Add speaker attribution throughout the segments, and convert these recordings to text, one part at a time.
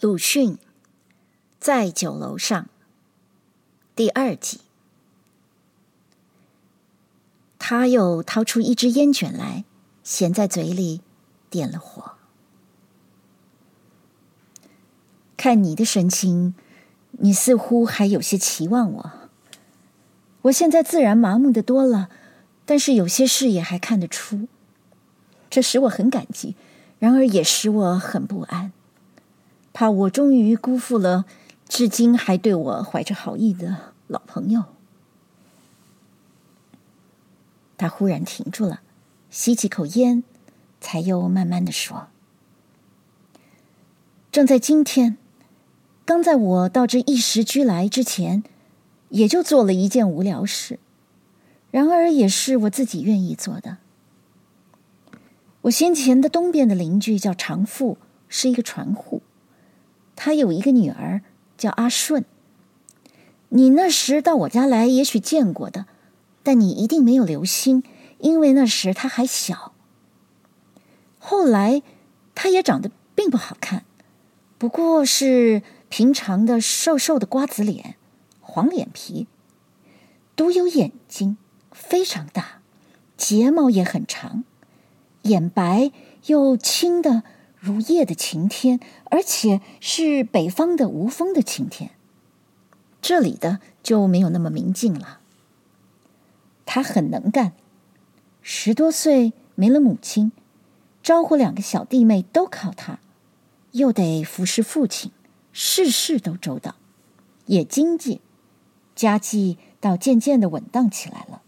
Speaker 1: 鲁迅在酒楼上第二集，他又掏出一支烟卷来，衔在嘴里，点了火。看你的神情，你似乎还有些期望我。我现在自然麻木的多了，但是有些事也还看得出，这使我很感激，然而也使我很不安。怕我终于辜负了至今还对我怀着好意的老朋友。他忽然停住了，吸几口烟，才又慢慢的说：“正在今天，刚在我到这一时居来之前，也就做了一件无聊事，然而也是我自己愿意做的。我先前的东边的邻居叫长富，是一个船户。”他有一个女儿叫阿顺，你那时到我家来，也许见过的，但你一定没有留心，因为那时他还小。后来，他也长得并不好看，不过是平常的瘦瘦的瓜子脸，黄脸皮，独有眼睛，非常大，睫毛也很长，眼白又青的。如夜的晴天，而且是北方的无风的晴天，这里的就没有那么明净了。他很能干，十多岁没了母亲，招呼两个小弟妹都靠他，又得服侍父亲，事事都周到，也经济，家计倒渐渐的稳当起来了。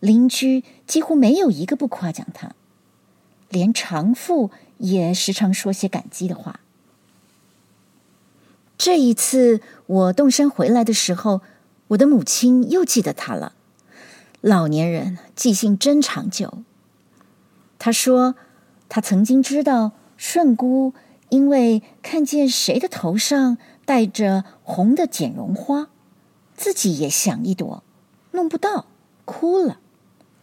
Speaker 1: 邻居几乎没有一个不夸奖他，连长富。也时常说些感激的话。这一次我动身回来的时候，我的母亲又记得他了。老年人记性真长久。他说，他曾经知道顺姑因为看见谁的头上戴着红的剪绒花，自己也想一朵，弄不到，哭了，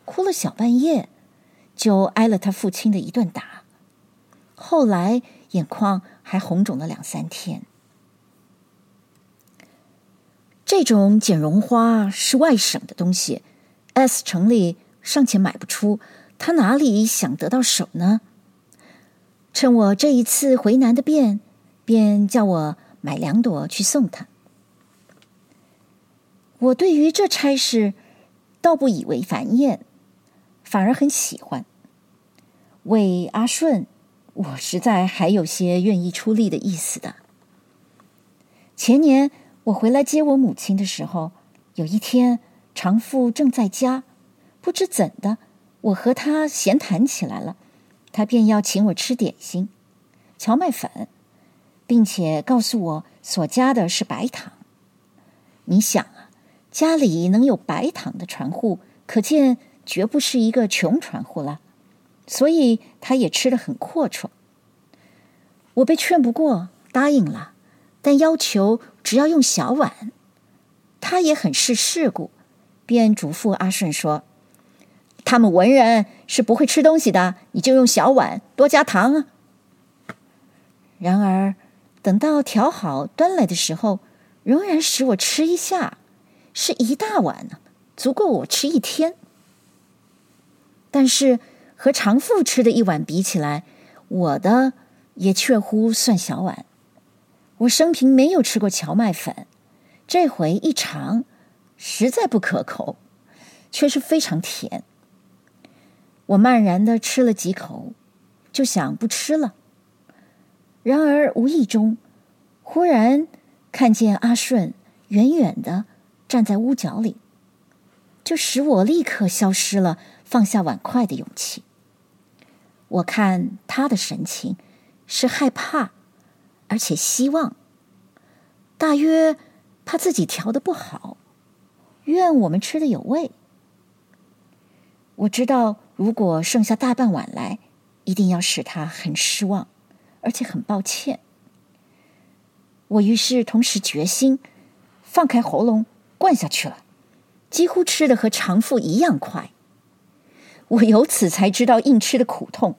Speaker 1: 哭了小半夜，就挨了他父亲的一顿打。后来眼眶还红肿了两三天。这种剪绒花是外省的东西，S 城里尚且买不出，他哪里想得到手呢？趁我这一次回南的便，便叫我买两朵去送他。我对于这差事倒不以为烦厌，反而很喜欢。为阿顺。我实在还有些愿意出力的意思的。前年我回来接我母亲的时候，有一天长富正在家，不知怎的，我和他闲谈起来了，他便要请我吃点心，荞麦粉，并且告诉我所加的是白糖。你想啊，家里能有白糖的船户，可见绝不是一个穷船户了。所以他也吃得很阔绰。我被劝不过，答应了，但要求只要用小碗。他也很识世故，便嘱咐阿顺说：“他们文人是不会吃东西的，你就用小碗，多加糖啊。”然而等到调好端来的时候，仍然使我吃一下，是一大碗呢，足够我吃一天。但是。和长富吃的一碗比起来，我的也确乎算小碗。我生平没有吃过荞麦粉，这回一尝，实在不可口，却是非常甜。我慢然的吃了几口，就想不吃了。然而无意中，忽然看见阿顺远远的站在屋角里，就使我立刻消失了放下碗筷的勇气。我看他的神情是害怕，而且希望，大约怕自己调的不好，愿我们吃的有味。我知道，如果剩下大半碗来，一定要使他很失望，而且很抱歉。我于是同时决心，放开喉咙灌下去了，几乎吃的和长富一样快。我由此才知道硬吃的苦痛。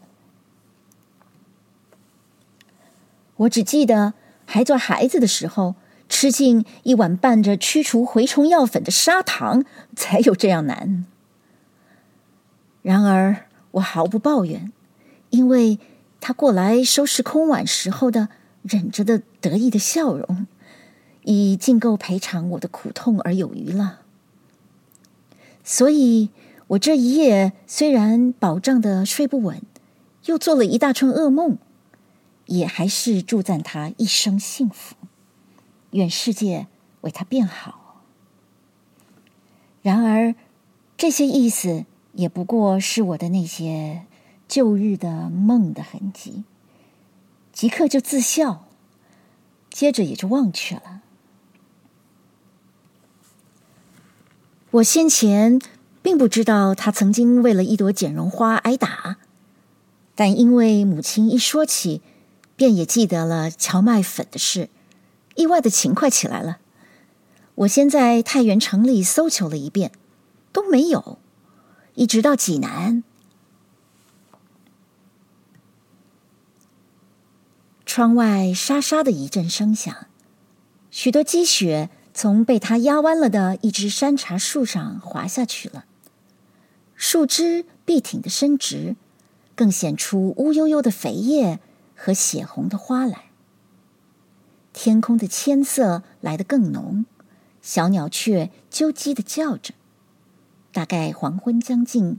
Speaker 1: 我只记得还做孩子的时候，吃进一碗拌着驱除蛔虫药粉的砂糖，才有这样难。然而我毫不抱怨，因为他过来收拾空碗时候的忍着的得意的笑容，已尽够赔偿我的苦痛而有余了。所以，我这一夜虽然饱胀的睡不稳，又做了一大串噩梦，也还是祝赞他一生幸福，愿世界为他变好。然而，这些意思也不过是我的那些旧日的梦的痕迹，即刻就自笑，接着也就忘却了。我先前并不知道他曾经为了一朵剪绒花挨打，但因为母亲一说起，便也记得了荞麦粉的事，意外的勤快起来了。我先在太原城里搜求了一遍，都没有，一直到济南，窗外沙沙的一阵声响，许多积雪。从被他压弯了的一枝山茶树上滑下去了，树枝笔挺的伸直，更显出乌悠悠的肥叶和血红的花来。天空的铅色来得更浓，小鸟雀啾唧的叫着。大概黄昏将近，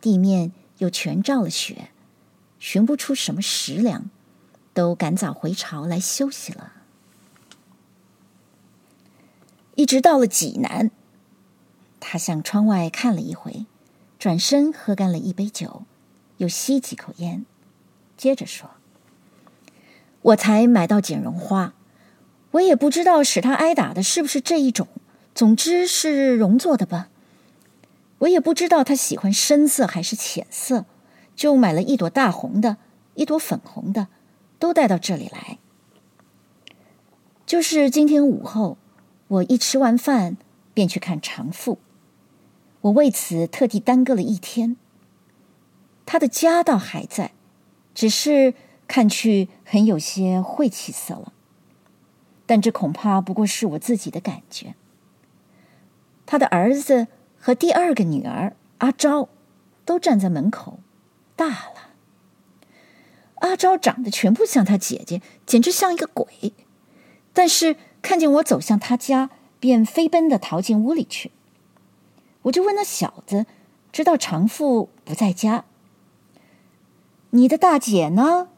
Speaker 1: 地面又全罩了雪，寻不出什么食粮，都赶早回巢来休息了。一直到了济南，他向窗外看了一回，转身喝干了一杯酒，又吸几口烟，接着说：“我才买到剪绒花，我也不知道使他挨打的是不是这一种，总之是绒做的吧。我也不知道他喜欢深色还是浅色，就买了一朵大红的，一朵粉红的，都带到这里来。就是今天午后。”我一吃完饭，便去看长妇。我为此特地耽搁了一天。他的家倒还在，只是看去很有些晦气色了。但这恐怕不过是我自己的感觉。他的儿子和第二个女儿阿昭都站在门口，大了。阿昭长得全部像他姐姐，简直像一个鬼。但是。看见我走向他家，便飞奔的逃进屋里去。我就问那小子，知道长富不在家。你的大姐呢？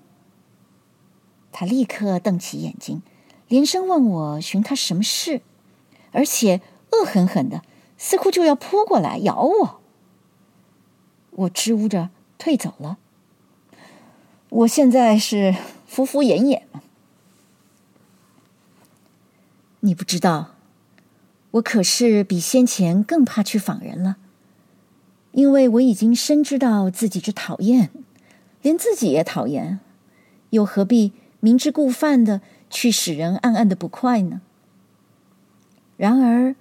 Speaker 1: 他立刻瞪起眼睛，连声问我寻他什么事，而且恶狠狠的，似乎就要扑过来咬我。我支吾着退走了。我现在是敷敷衍衍嘛。你不知道，我可是比先前更怕去访人了，因为我已经深知道自己之讨厌，连自己也讨厌，又何必明知故犯的去使人暗暗的不快呢？然而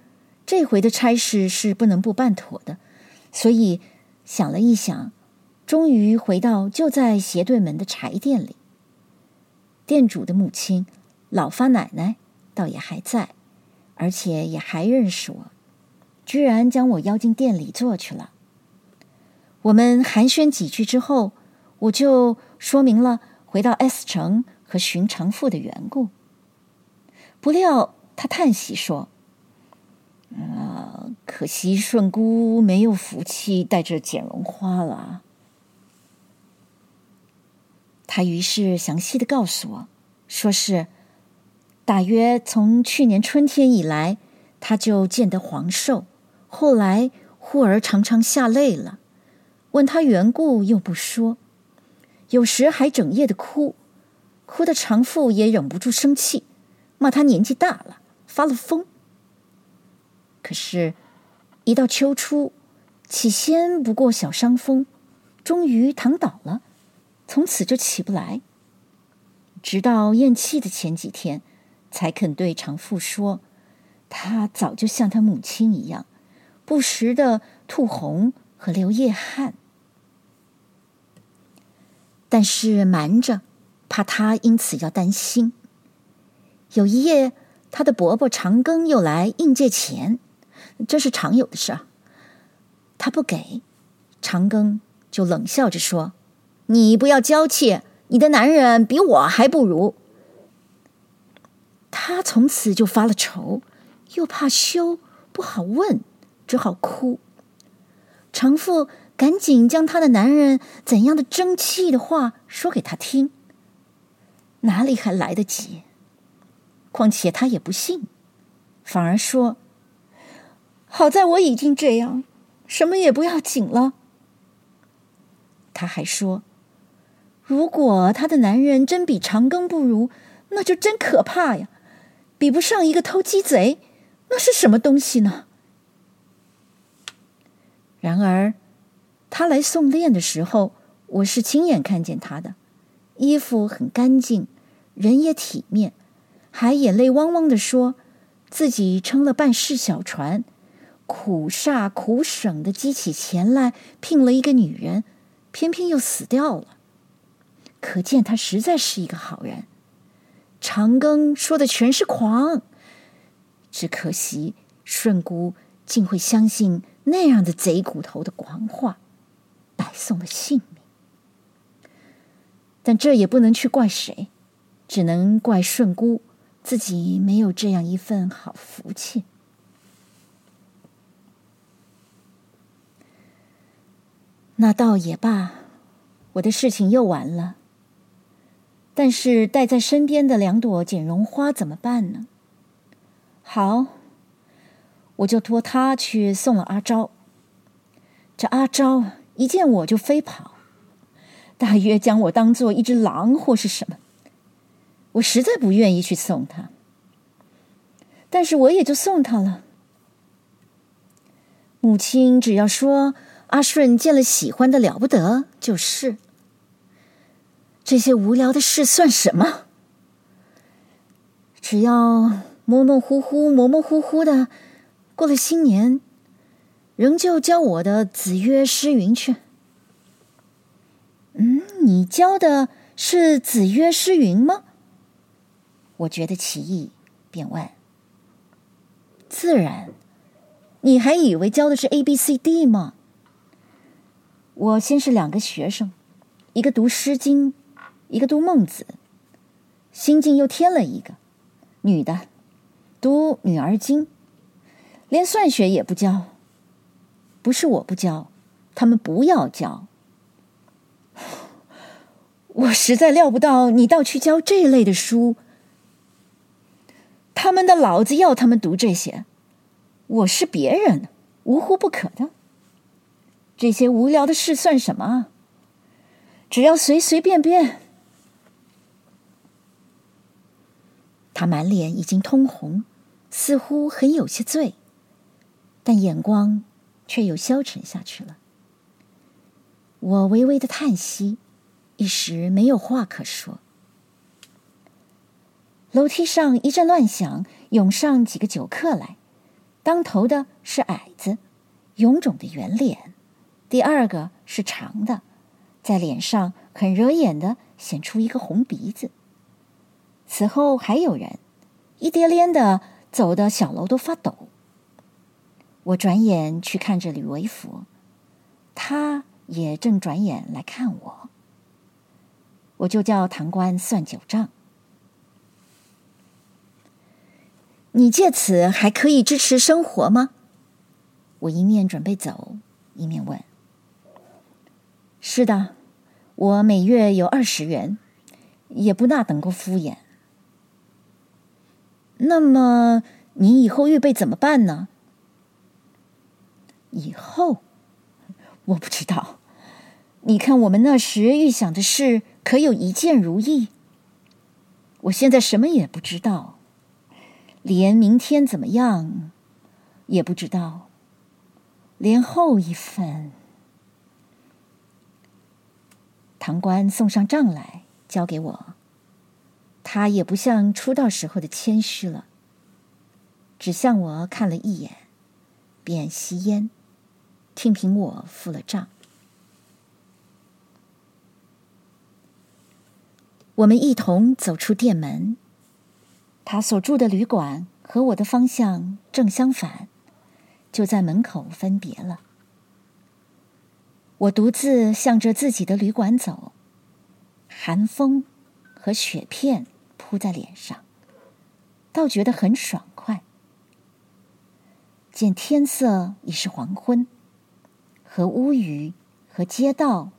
Speaker 1: 这回的差事是不能不办妥的，所以想了一想，终于回到就在斜对门的柴店里。店主的母亲老发奶奶。倒也还在，而且也还认识我，居然将我邀进店里坐去了。我们寒暄几句之后，我就说明了回到 S 城和寻长妇的缘故。不料他叹息说：“啊，可惜顺姑没有福气带着剪绒花了。”他于是详细的告诉我，说是。大约从去年春天以来，他就见得黄瘦，后来忽而常常下泪了。问他缘故又不说，有时还整夜的哭，哭的长父也忍不住生气，骂他年纪大了，发了疯。可是，一到秋初，起先不过小伤风，终于躺倒了，从此就起不来，直到咽气的前几天。才肯对长富说，他早就像他母亲一样，不时的吐红和流夜汗。但是瞒着，怕他因此要担心。有一夜，他的伯伯长庚又来应借钱，这是常有的事儿。他不给，长庚就冷笑着说：“你不要娇气，你的男人比我还不如。”他从此就发了愁，又怕羞，不好问，只好哭。长妇赶紧将她的男人怎样的争气的话说给他听，哪里还来得及？况且他也不信，反而说：“好在我已经这样，什么也不要紧了。”他还说：“如果他的男人真比长庚不如，那就真可怕呀，比不上一个偷鸡贼，那是什么东西呢？”然而，他来送殓的时候，我是亲眼看见他的，衣服很干净，人也体面，还眼泪汪汪地说，自己撑了半世小船，苦煞苦省的积起钱来聘了一个女人，偏偏又死掉了。可见他实在是一个好人。长庚说的全是狂，只可惜顺姑竟会相信。那样的贼骨头的狂话，白送了性命。但这也不能去怪谁，只能怪顺姑自己没有这样一份好福气。那倒也罢，我的事情又完了。但是带在身边的两朵剪绒花怎么办呢？好。我就托他去送了阿昭。这阿昭一见我就飞跑，大约将我当做一只狼或是什么。我实在不愿意去送他，但是我也就送他了。母亲只要说阿顺见了喜欢的了不得，就是。这些无聊的事算什么？只要模模糊糊、模模糊糊的。过了新年，仍旧教我的子曰诗云去。嗯，你教的是子曰诗云吗？我觉得奇异，便问。自然，你还以为教的是 A B C D 吗？我先是两个学生，一个读《诗经》，一个读《孟子》，新近又添了一个女的，读《女儿经》。连算学也不教，不是我不教，他们不要教。我实在料不到你倒去教这类的书。他们的老子要他们读这些，我是别人，无乎不可的。这些无聊的事算什么？只要随随便便。他满脸已经通红，似乎很有些醉。但眼光却又消沉下去了。我微微的叹息，一时没有话可说。楼梯上一阵乱响，涌上几个酒客来。当头的是矮子，臃肿的圆脸；第二个是长的，在脸上很惹眼的显出一个红鼻子。此后还有人，一叠连的走的小楼都发抖。我转眼去看着吕维福，他也正转眼来看我。我就叫堂官算九账。你借此还可以支持生活吗？我一面准备走，一面问。是的，我每月有二十元，也不大等够敷衍。那么你以后预备怎么办呢？以后，我不知道。你看我们那时预想的事，可有一件如意？我现在什么也不知道，连明天怎么样也不知道，连后一份。堂官送上账来，交给我。他也不像出道时候的谦虚了，只向我看了一眼，便吸烟。听凭我付了账。我们一同走出店门，他所住的旅馆和我的方向正相反，就在门口分别了。我独自向着自己的旅馆走，寒风和雪片扑在脸上，倒觉得很爽快。见天色已是黄昏，和屋宇和街道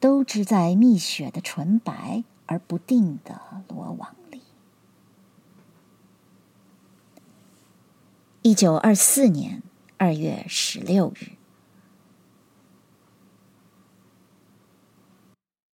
Speaker 1: 都织在密雪的纯白而不定的罗网里。一九二四年二月十六日。